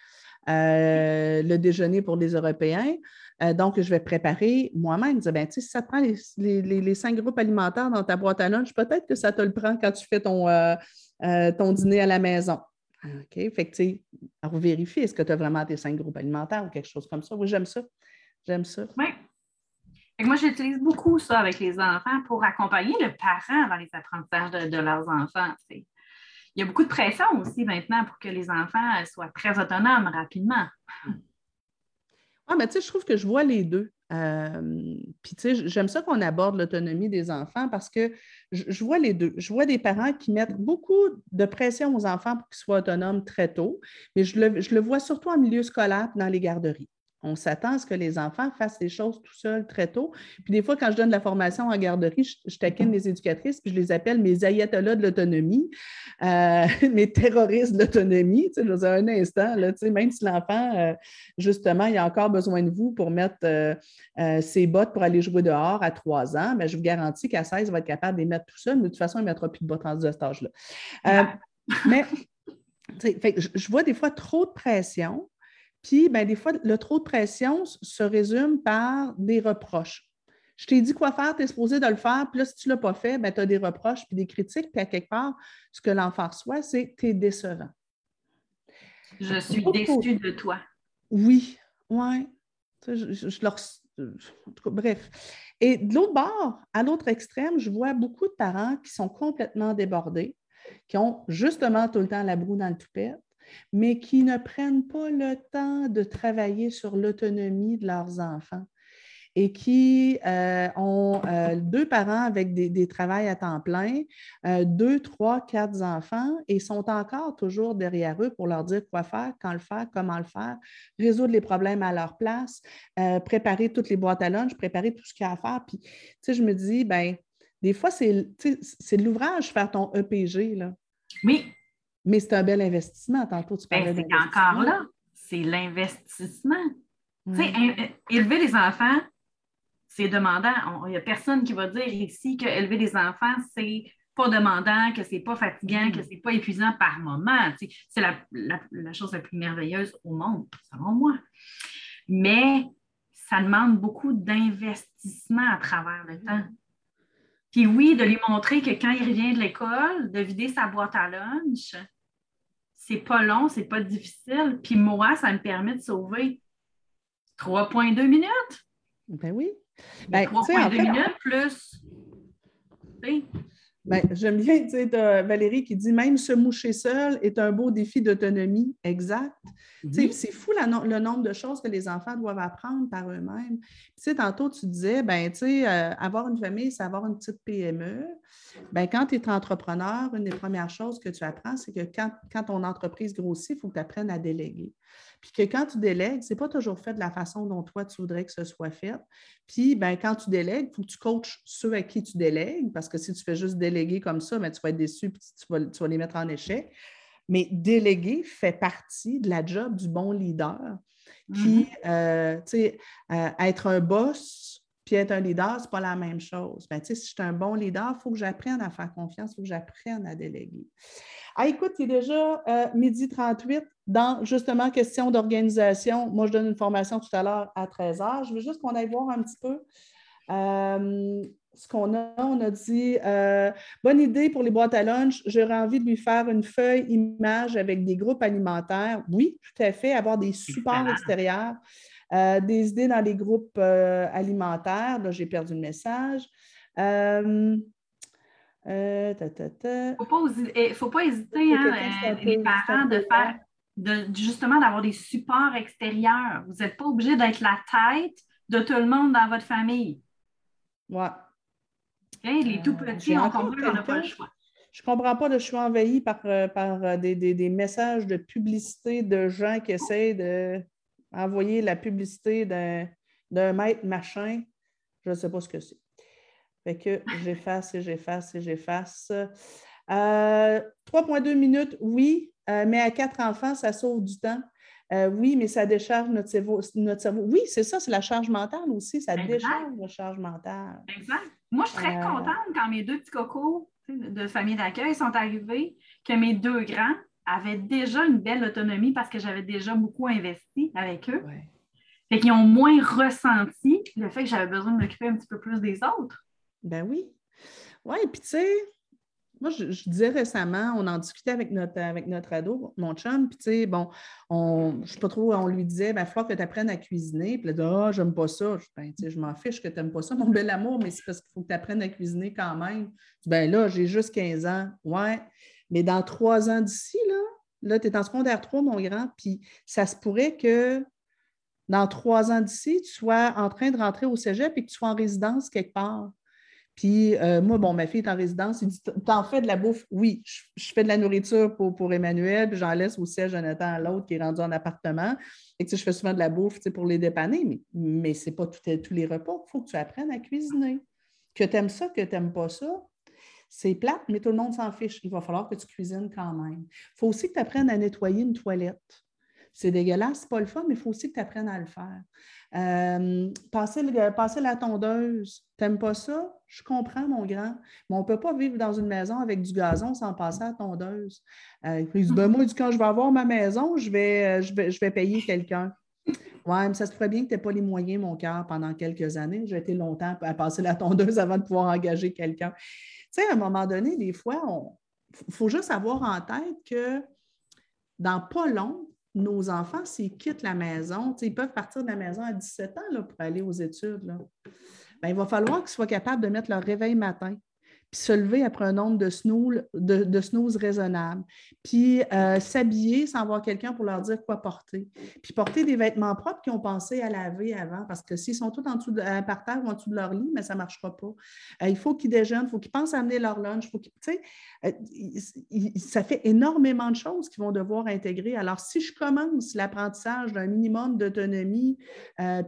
le déjeuner pour les Européens. Euh, donc, je vais préparer moi-même. Dire, ben, si ça te prend les, cinq groupes alimentaires dans ta boîte à lunch, peut-être que ça te le prend quand tu fais ton, euh, euh, ton dîner à la maison. OK? Fait que, vérifier, est-ce que tu as vraiment tes cinq groupes alimentaires ou quelque chose comme ça? Oui, j'aime ça. J'aime ça. Oui. moi, j'utilise beaucoup ça avec les enfants pour accompagner le parent dans les apprentissages de leurs enfants. Il y a beaucoup de pression aussi maintenant pour que les enfants soient très autonomes rapidement. Ah, mais tu sais, je trouve que je vois les deux. puis, tu sais, j'aime ça qu'on aborde l'autonomie des enfants parce que je, vois les deux. Je vois des parents qui mettent beaucoup de pression aux enfants pour qu'ils soient autonomes très tôt, mais je le, je le vois surtout en milieu scolaire dans les garderies. On s'attend à ce que les enfants fassent les choses tout seuls très tôt. Puis des fois, quand je donne la formation en garderie, je, je taquine les éducatrices, puis je les appelle mes ayatollahs de l'autonomie, euh, (laughs) mes terroristes de l'autonomie. Tu sais, je un instant, là, tu sais, même si l'enfant, euh, justement, il a encore besoin de vous pour mettre euh, ses bottes pour aller jouer dehors à trois ans, bien, je vous garantis qu'à 16, il va être capable de les mettre tout seul, mais de toute façon, il ne mettra plus de bottes en ce âge-là. mais fait, je vois des fois trop de pression puis, ben, des fois, le trop de pression se résume par des reproches. Je t'ai dit quoi faire, tu es supposé de le faire, puis là, si tu ne l'as pas fait, ben, tu as des reproches puis des critiques, puis à quelque part, ce que l'enfant reçoit, c'est tu es décevant. Je suis déçue de toi. Oui, oui. Je, leur... Bref. Et de l'autre bord, à l'autre extrême, je vois beaucoup de parents qui sont complètement débordés, qui ont justement tout le temps la broue dans le toupette, mais qui ne prennent pas le temps de travailler sur l'autonomie de leurs enfants et qui euh, ont euh, deux parents avec des, des travails à temps plein, euh, deux, trois, quatre enfants et sont encore toujours derrière eux pour leur dire quoi faire, quand le faire, comment le faire, résoudre les problèmes à leur place, préparer toutes les boîtes à lunch, préparer tout ce qu'il y a à faire. Puis, tu sais, je me dis, ben des fois, c'est de l'ouvrage faire ton EPG. Là. Oui, mais c'est un bel investissement. Tantôt, tu ben, parlais C'est encore là, c'est l'investissement. Sais, élever les enfants, c'est demandant. Il n'y a personne qui va dire ici qu'élever des enfants, c'est pas demandant, que c'est pas fatigant, que c'est pas épuisant par moment. c'est la, la, chose la plus merveilleuse au monde, selon moi. Mais ça demande beaucoup d'investissement à travers le temps. Puis oui, de lui montrer que quand il revient de l'école, de vider sa boîte à lunch, c'est pas long, c'est pas difficile. Puis moi, ça me permet de sauver 3,2 minutes. Ben oui. Ben, 3,2 minutes plus. Ben, J'aime bien sais, Valérie qui dit même se moucher seul est un beau défi d'autonomie. Exact. C'est fou le nombre de choses que les enfants doivent apprendre par eux-mêmes. Tantôt, tu disais, ben, euh, avoir une famille, c'est avoir une petite PME. Ben, quand tu es entrepreneur, une des premières choses que tu apprends, c'est que quand, quand ton entreprise grossit, il faut que tu apprennes à déléguer. Puis que quand tu délègues, ce n'est pas toujours fait de la façon dont toi, tu voudrais que ce soit fait. Puis, ben, quand tu délègues, il faut que tu coaches ceux à qui tu délègues, parce que si tu fais juste déléguer comme ça, ben, tu vas être déçu tu vas, tu vas les mettre en échec. Mais déléguer fait partie de la job du bon leader qui, mm-hmm. euh, tu sais, euh, être un boss puis être un leader, ce n'est pas la même chose. Ben, si je suis un bon leader, il faut que j'apprenne à faire confiance, il faut que j'apprenne à déléguer. Ah, écoute, il est déjà euh, midi 38 dans justement question d'organisation. Moi, je donne une formation tout à l'heure à 13 h. Je veux juste qu'on aille voir un petit peu ce qu'on a, on a dit euh, bonne idée pour les boîtes à lunch. J'aurais envie de lui faire une feuille image avec des groupes alimentaires. Oui, tout à fait, avoir des supports extérieurs, euh, des idées dans les groupes euh, alimentaires. Là, j'ai perdu le message. Il ne faut, pas hésiter, hein, les parents, de faire de, justement d'avoir des supports extérieurs. Vous n'êtes pas obligé d'être la tête de tout le monde dans votre famille. Ouais les tout euh, petits, on comprend qu'on n'a pas le choix. Je ne comprends pas de je suis envahi par, euh, par euh, des, messages de publicité de gens qui essaient d'envoyer la publicité d'un maître machin. Je ne sais pas ce que c'est. Fait que j'efface et j'efface et j'efface. 3,2 minutes, oui, mais à quatre enfants, ça sauve du temps. oui, mais ça décharge notre cerveau. Notre cerveau. Oui, c'est ça, c'est la charge mentale aussi. Ça décharge la charge mentale. Exact. Moi, je suis très contente quand mes deux petits cocos de famille d'accueil sont arrivés, que mes deux grands avaient déjà une belle autonomie parce que j'avais déjà beaucoup investi avec eux. Fait qu'ils ont moins ressenti le fait que j'avais besoin de m'occuper un petit peu plus des autres. Ben oui. Oui, puis tu sais, moi, je, disais récemment, on en discutait avec notre, avec notre ado, mon chum, puis tu sais, bon, on, je ne sais pas trop, on lui disait, il ben, faut que tu apprennes à cuisiner. Puis là, dit, ah, j'aime pas ça. Je, ben, je m'en fiche que tu n'aimes pas ça, (laughs) mon bel amour, mais c'est parce qu'il faut que tu apprennes à cuisiner quand même. Ben là, j'ai juste 15 ans. Ouais, mais dans trois ans d'ici, là, là, tu es en secondaire 3, mon grand, puis ça se pourrait que dans trois ans d'ici, tu sois en train de rentrer au cégep et que tu sois en résidence quelque part. Puis euh, moi, bon, ma fille est en résidence, il dit T'en fais de la bouffe? Oui, je, fais de la nourriture pour, pour Emmanuel, puis j'en laisse aussi à Jonathan à l'autre qui est rendu en appartement. Et que je fais souvent de la bouffe pour les dépanner, mais, mais ce n'est pas tous les repas. Il faut que tu apprennes à cuisiner. Que tu aimes ça, que tu n'aimes pas ça, c'est plate, mais tout le monde s'en fiche. Il va falloir que tu cuisines quand même. Il faut aussi que tu apprennes à nettoyer une toilette. C'est dégueulasse, c'est pas le fun, mais il faut aussi que tu apprennes à le faire. Euh, passer, la tondeuse, t'aimes pas ça? Je comprends, mon grand, mais on ne peut pas vivre dans une maison avec du gazon sans passer la tondeuse. Euh, dit, ben, moi, quand je vais avoir ma maison, je vais, euh, je vais, je vais payer quelqu'un. Oui, mais ça se ferait bien que tu n'aies pas les moyens, mon cœur, pendant quelques années. J'ai été longtemps à passer la tondeuse avant de pouvoir engager quelqu'un. Sais, à un moment donné, des fois, il faut juste avoir en tête que dans pas long, nos enfants, s'ils quittent la maison, ils peuvent partir de la maison à 17 ans pour aller aux études. Là. Ben, il va falloir qu'ils soient capables de mettre leur réveil matin puis se lever après un nombre de snooze, de, snooze raisonnables, puis euh, s'habiller sans avoir quelqu'un pour leur dire quoi porter, puis porter des vêtements propres qu'ils ont pensé à laver avant, parce que s'ils sont tous en dessous de, euh, par terre ou en dessous de leur lit, mais ça ne marchera pas. Euh, il faut qu'ils déjeunent, il faut qu'ils pensent à amener leur lunch, faut qu'ils, ça fait énormément de choses qu'ils vont devoir intégrer. Alors, si je commence l'apprentissage d'un minimum d'autonomie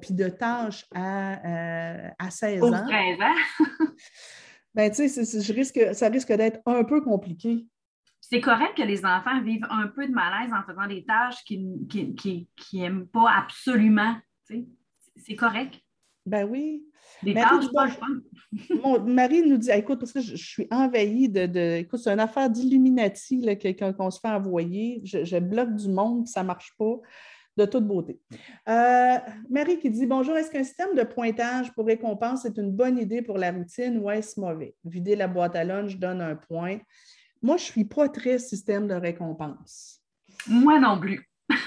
puis de tâches à, à 16 ans, (laughs) ben, tu sais, ça risque d'être un peu compliqué. C'est correct que les enfants vivent un peu de malaise en faisant des tâches qu'ils n'aiment pas absolument. C'est correct. Ben oui. Des tâches pas (laughs) Marie nous dit écoute, parce que je, suis envahie de. écoute, c'est une affaire d'Illuminati qu'on se fait envoyer. Je, je bloque du monde, ça ne marche pas de toute beauté. Euh, Marie qui dit Bonjour, est-ce qu'un système de pointage pour récompense est une bonne idée pour la routine ou est-ce mauvais? Vider la boîte à lunch donne un point. Moi, je ne suis pas très système de récompense. Moi non plus. (laughs)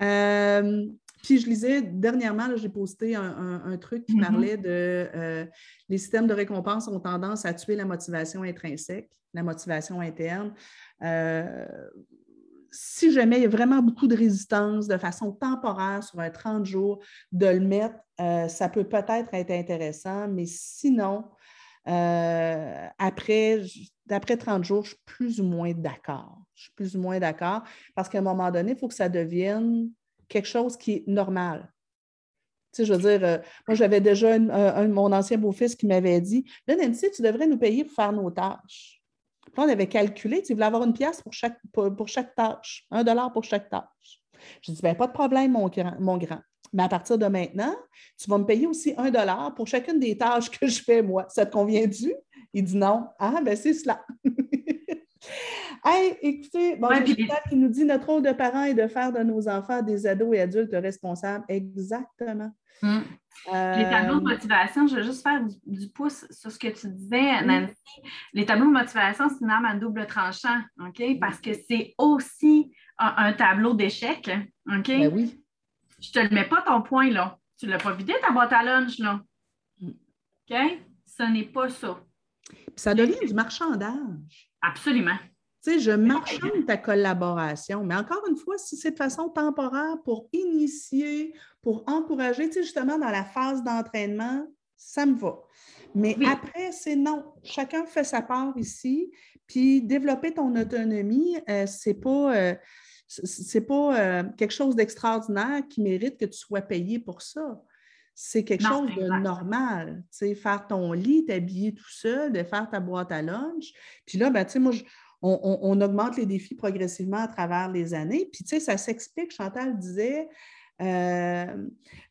Euh, puis je lisais dernièrement, j'ai posté un, truc qui mm-hmm. parlait de euh, les systèmes de récompense ont tendance à tuer la motivation intrinsèque, la motivation interne si jamais il y a vraiment beaucoup de résistance de façon temporaire sur un 30 jours, de le mettre, euh, ça peut peut-être être intéressant, mais sinon, euh, après, d'après 30 jours, je suis plus ou moins d'accord. Je suis plus ou moins d'accord parce qu'à un moment donné, il faut que ça devienne quelque chose qui est normal. Tu sais, je veux dire, euh, moi, j'avais déjà un, mon ancien beau-fils qui m'avait dit Là, Nancy, tu devrais nous payer pour faire nos tâches on avait calculé, tu voulais avoir une pièce pour chaque, pour, chaque tâche, un dollar pour chaque tâche. Je dis, ben, pas de problème, mon grand, mon grand. Mais à partir de maintenant, tu vas me payer aussi un dollar pour chacune des tâches que je fais, moi. Ça te convient-tu? Il dit non. Ah, ben c'est cela. (laughs) hey, écoutez, bon, ouais, qui nous dit notre rôle de parent est de faire de nos enfants des ados et adultes responsables. Exactement. Hum. Les tableaux de euh, motivation, je vais juste faire du, pouce sur ce que tu disais, Nancy. Les tableaux de motivation, c'est une arme à double tranchant, OK? Parce que c'est aussi un, tableau d'échec, OK? Ben oui. Je te le mets pas ton point, là. Tu ne l'as pas vidé, ta boîte à lunch, là. Mm. OK? Ce n'est pas ça. Puis ça devient du marchandage. Absolument. Tu sais, je marchande ta collaboration, mais encore une fois, si c'est de façon temporaire pour initier, pour encourager, tu sais, justement, dans la phase d'entraînement, ça me va. Mais après, c'est non. Chacun fait sa part ici. Puis développer ton autonomie, euh, c'est pas, euh, c'est pas euh, quelque chose d'extraordinaire qui mérite que tu sois payé pour ça. C'est quelque chose de normal. Tu sais, faire ton lit, t'habiller tout seul, de faire ta boîte à lunch. Puis là, ben, tu sais, moi, je, on, augmente les défis progressivement à travers les années. Puis, tu sais, ça s'explique, Chantal disait, euh,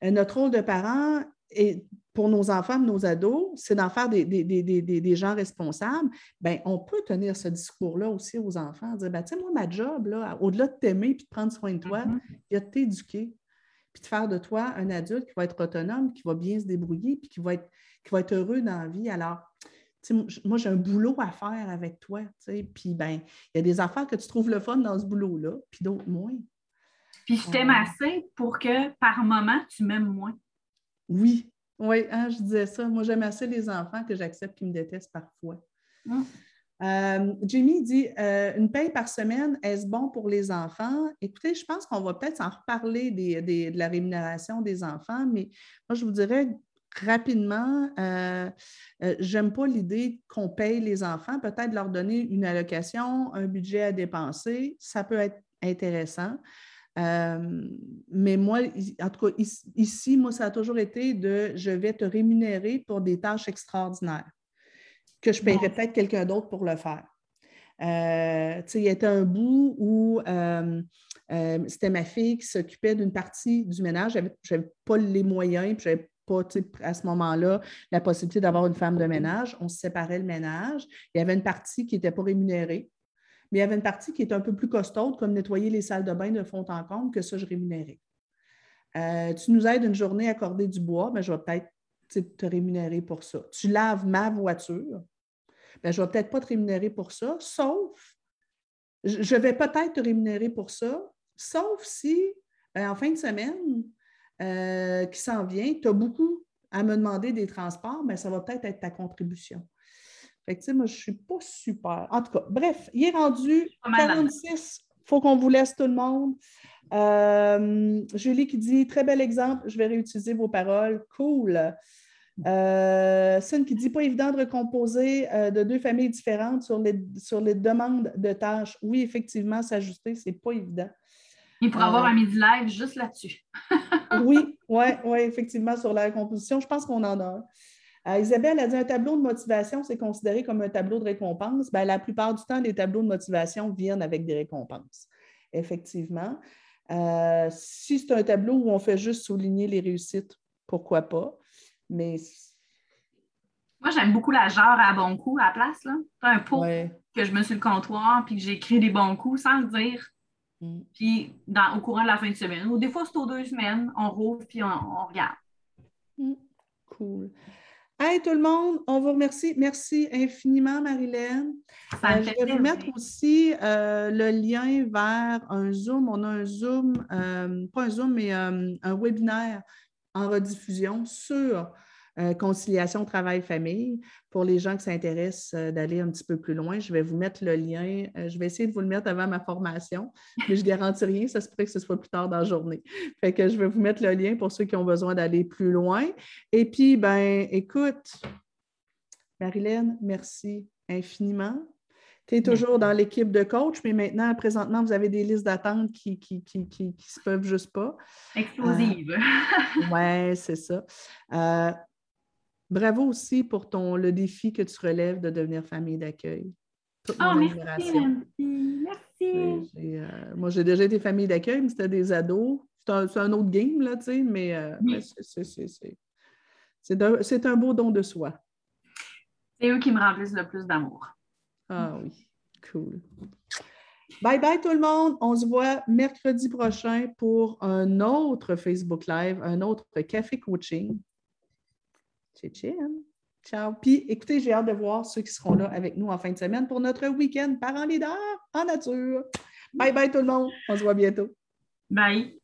notre rôle de parent et pour nos enfants, nos ados, c'est d'en faire des, gens responsables. Bien, on peut tenir ce discours-là aussi aux enfants, dire, ben, tu sais, moi, ma job, au-delà de t'aimer et de prendre soin de toi, mm-hmm. il y a de t'éduquer, puis de faire de toi un adulte qui va être autonome, qui va bien se débrouiller, puis qui va être, qui va être heureux dans la vie. Alors, moi, j'ai un boulot à faire avec toi. Puis, ben, il y a des affaires que tu trouves le fun dans ce boulot-là, puis d'autres moins. Puis, je t'aime assez pour que par moment, tu m'aimes moins. Oui, oui, hein, je disais ça. Moi, j'aime assez les enfants que j'accepte qu'ils me détestent parfois. Hum. Euh, Jamie dit euh, une paye par semaine, est-ce bon pour les enfants? Écoutez, je pense qu'on va peut-être en reparler de la rémunération des enfants, mais moi, je vous dirais rapidement, euh, j'aime pas l'idée qu'on paye les enfants, peut-être leur donner une allocation, un budget à dépenser, ça peut être intéressant. mais moi, en tout cas, ici, moi, ça a toujours été de je vais te rémunérer pour des tâches extraordinaires que je paierais peut-être quelqu'un d'autre pour le faire. Euh, il y a un bout où euh, euh, c'était ma fille qui s'occupait d'une partie du ménage. Je n'avais pas les moyens, puis je n'avais pas à ce moment-là la possibilité d'avoir une femme de ménage. On se séparait le ménage. Il y avait une partie qui n'était pas rémunérée, mais il y avait une partie qui était un peu plus costaude, comme nettoyer les salles de bain de fond en comble, que ça, je rémunérais. tu nous aides une journée à accorder du bois, mais ben, je vais peut-être te rémunérer pour ça. Tu laves ma voiture, ben, je ne vais peut-être pas te rémunérer pour ça, sauf, je vais peut-être te rémunérer pour ça, sauf si, ben, en fin de semaine euh, qui s'en vient, tu as beaucoup à me demander des transports, mais ben, ça va peut-être être ta contribution. Fait que, moi, je ne suis pas super. En tout cas, bref, il est rendu 46. Il faut qu'on vous laisse tout le monde. Euh, Julie qui dit Très bel exemple, je vais réutiliser vos paroles. Cool. Euh, qui dit pas évident de recomposer euh, de deux familles différentes sur les, sur les demandes de tâches. Oui, effectivement, s'ajuster, c'est pas évident. Il pourrait avoir euh, un midi live juste là-dessus. (laughs) oui, oui, oui, effectivement, sur la composition. Je pense qu'on en a un. Isabelle a dit un tableau de motivation, c'est considéré comme un tableau de récompense. Ben, la plupart du temps, les tableaux de motivation viennent avec des récompenses. Effectivement. Euh, si c'est un tableau où on fait juste souligner les réussites, pourquoi pas? Mais. Moi, j'aime beaucoup la genre à bon coup à la place. Là. Un pot que je me suis le comptoir puis que j'écris des bons coups sans le dire. Mm. Puis au courant de la fin de semaine. Ou des fois, c'est aux deux semaines, on rouvre puis on, regarde. Mm. Cool. Hey tout le monde, on vous remercie. Merci infiniment, Marilyn. Euh, je vais vous mettre aussi euh, le lien vers un Zoom. On a un Zoom, euh, pas un Zoom, mais un webinaire en rediffusion sur euh, conciliation travail-famille. Pour les gens qui s'intéressent euh, d'aller un petit peu plus loin, je vais vous mettre le lien. Euh, je vais essayer de vous le mettre avant ma formation, mais je ne garantis rien, ça se pourrait que ce soit plus tard dans la journée. Fait que je vais vous mettre le lien pour ceux qui ont besoin d'aller plus loin. Et puis, ben, écoute, Marilyn, merci infiniment. Tu es toujours dans l'équipe de coach, mais maintenant, présentement, vous avez des listes d'attente qui, qui, qui, qui, se peuvent juste pas. Explosive. oui, c'est ça. Bravo aussi pour ton, le défi que tu relèves de devenir famille d'accueil. oh, merci, merci. Euh, moi, j'ai déjà été famille d'accueil, mais c'était des ados. C'est un, autre game, là, tu sais, mais, euh, c'est un beau don de soi. C'est eux qui me remplissent le plus d'amour. Ah oui, cool. Bye bye tout le monde. On se voit mercredi prochain pour un autre Facebook Live, un autre café coaching. Ciao. Puis écoutez, j'ai hâte de voir ceux qui seront là avec nous en fin de semaine pour notre week-end parents leader en nature. Bye bye tout le monde. On se voit bientôt. Bye.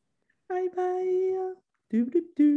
Bye bye.